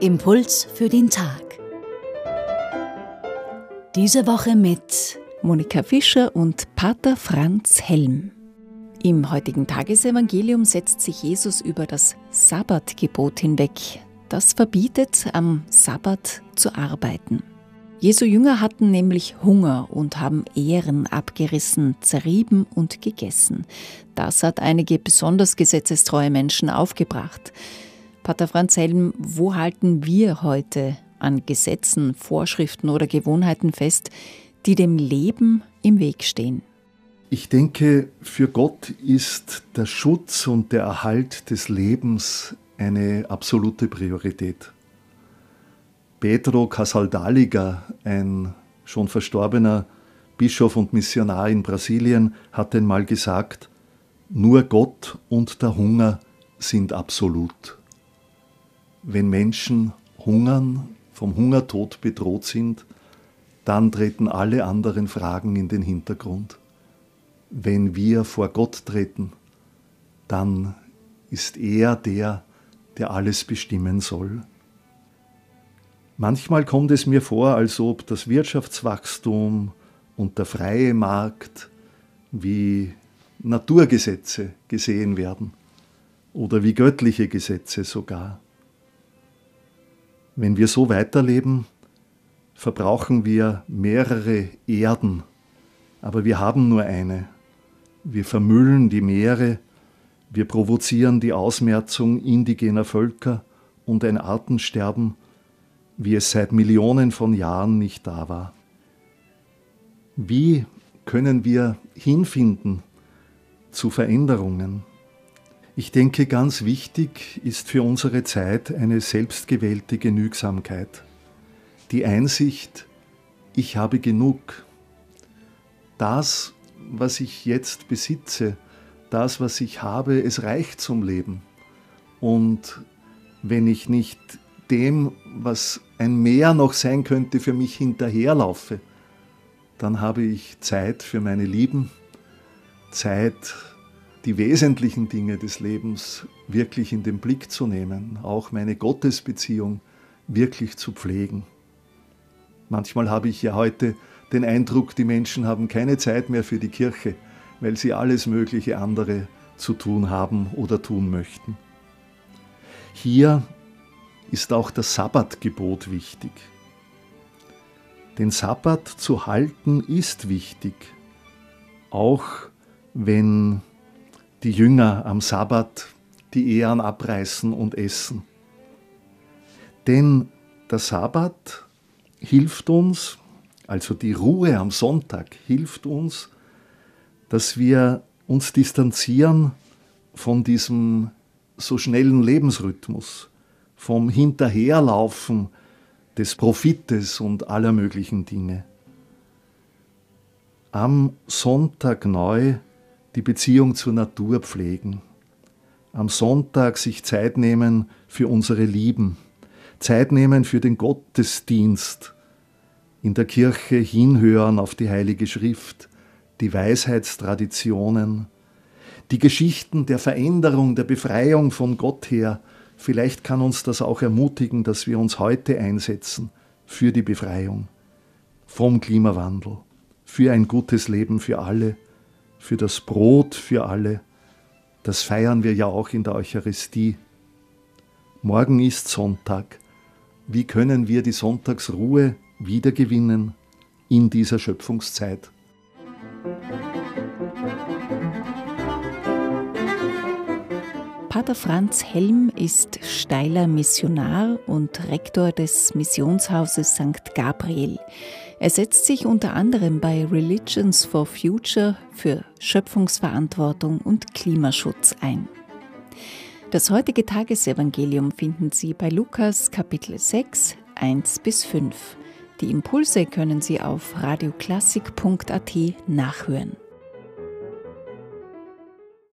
Impuls für den Tag. Diese Woche mit Monika Fischer und Pater Franz Helm. Im heutigen Tagesevangelium setzt sich Jesus über das Sabbatgebot hinweg. Das verbietet, am Sabbat zu arbeiten. Jesu Jünger hatten nämlich Hunger und haben Ehren abgerissen, zerrieben und gegessen. Das hat einige besonders gesetzestreue Menschen aufgebracht. Pater Franz Helm, wo halten wir heute an Gesetzen, Vorschriften oder Gewohnheiten fest, die dem Leben im Weg stehen? Ich denke, für Gott ist der Schutz und der Erhalt des Lebens eine absolute Priorität. Pedro Casaldaliga, ein schon verstorbener Bischof und Missionar in Brasilien, hat einmal gesagt, nur Gott und der Hunger sind absolut wenn Menschen hungern, vom Hungertod bedroht sind, dann treten alle anderen Fragen in den Hintergrund. Wenn wir vor Gott treten, dann ist er der, der alles bestimmen soll. Manchmal kommt es mir vor, als ob das Wirtschaftswachstum und der freie Markt wie Naturgesetze gesehen werden oder wie göttliche Gesetze sogar. Wenn wir so weiterleben, verbrauchen wir mehrere Erden, aber wir haben nur eine. Wir vermüllen die Meere, wir provozieren die Ausmerzung indigener Völker und ein Artensterben, wie es seit Millionen von Jahren nicht da war. Wie können wir hinfinden zu Veränderungen? Ich denke, ganz wichtig ist für unsere Zeit eine selbstgewählte Genügsamkeit. Die Einsicht, ich habe genug. Das, was ich jetzt besitze, das, was ich habe, es reicht zum Leben. Und wenn ich nicht dem, was ein Mehr noch sein könnte, für mich hinterherlaufe, dann habe ich Zeit für meine Lieben, Zeit die wesentlichen Dinge des Lebens wirklich in den Blick zu nehmen, auch meine Gottesbeziehung wirklich zu pflegen. Manchmal habe ich ja heute den Eindruck, die Menschen haben keine Zeit mehr für die Kirche, weil sie alles mögliche andere zu tun haben oder tun möchten. Hier ist auch das Sabbatgebot wichtig. Den Sabbat zu halten ist wichtig, auch wenn die Jünger am Sabbat die Ehren abreißen und essen. Denn der Sabbat hilft uns, also die Ruhe am Sonntag hilft uns, dass wir uns distanzieren von diesem so schnellen Lebensrhythmus, vom Hinterherlaufen des Profites und aller möglichen Dinge. Am Sonntag neu die Beziehung zur Natur pflegen, am Sonntag sich Zeit nehmen für unsere Lieben, Zeit nehmen für den Gottesdienst, in der Kirche hinhören auf die Heilige Schrift, die Weisheitstraditionen, die Geschichten der Veränderung, der Befreiung von Gott her. Vielleicht kann uns das auch ermutigen, dass wir uns heute einsetzen für die Befreiung vom Klimawandel, für ein gutes Leben für alle für das Brot für alle. Das feiern wir ja auch in der Eucharistie. Morgen ist Sonntag. Wie können wir die Sonntagsruhe wiedergewinnen in dieser Schöpfungszeit? Pater Franz Helm ist steiler Missionar und Rektor des Missionshauses St. Gabriel. Er setzt sich unter anderem bei Religions for Future für Schöpfungsverantwortung und Klimaschutz ein. Das heutige Tagesevangelium finden Sie bei Lukas Kapitel 6, 1 bis 5. Die Impulse können Sie auf radioklassik.at nachhören.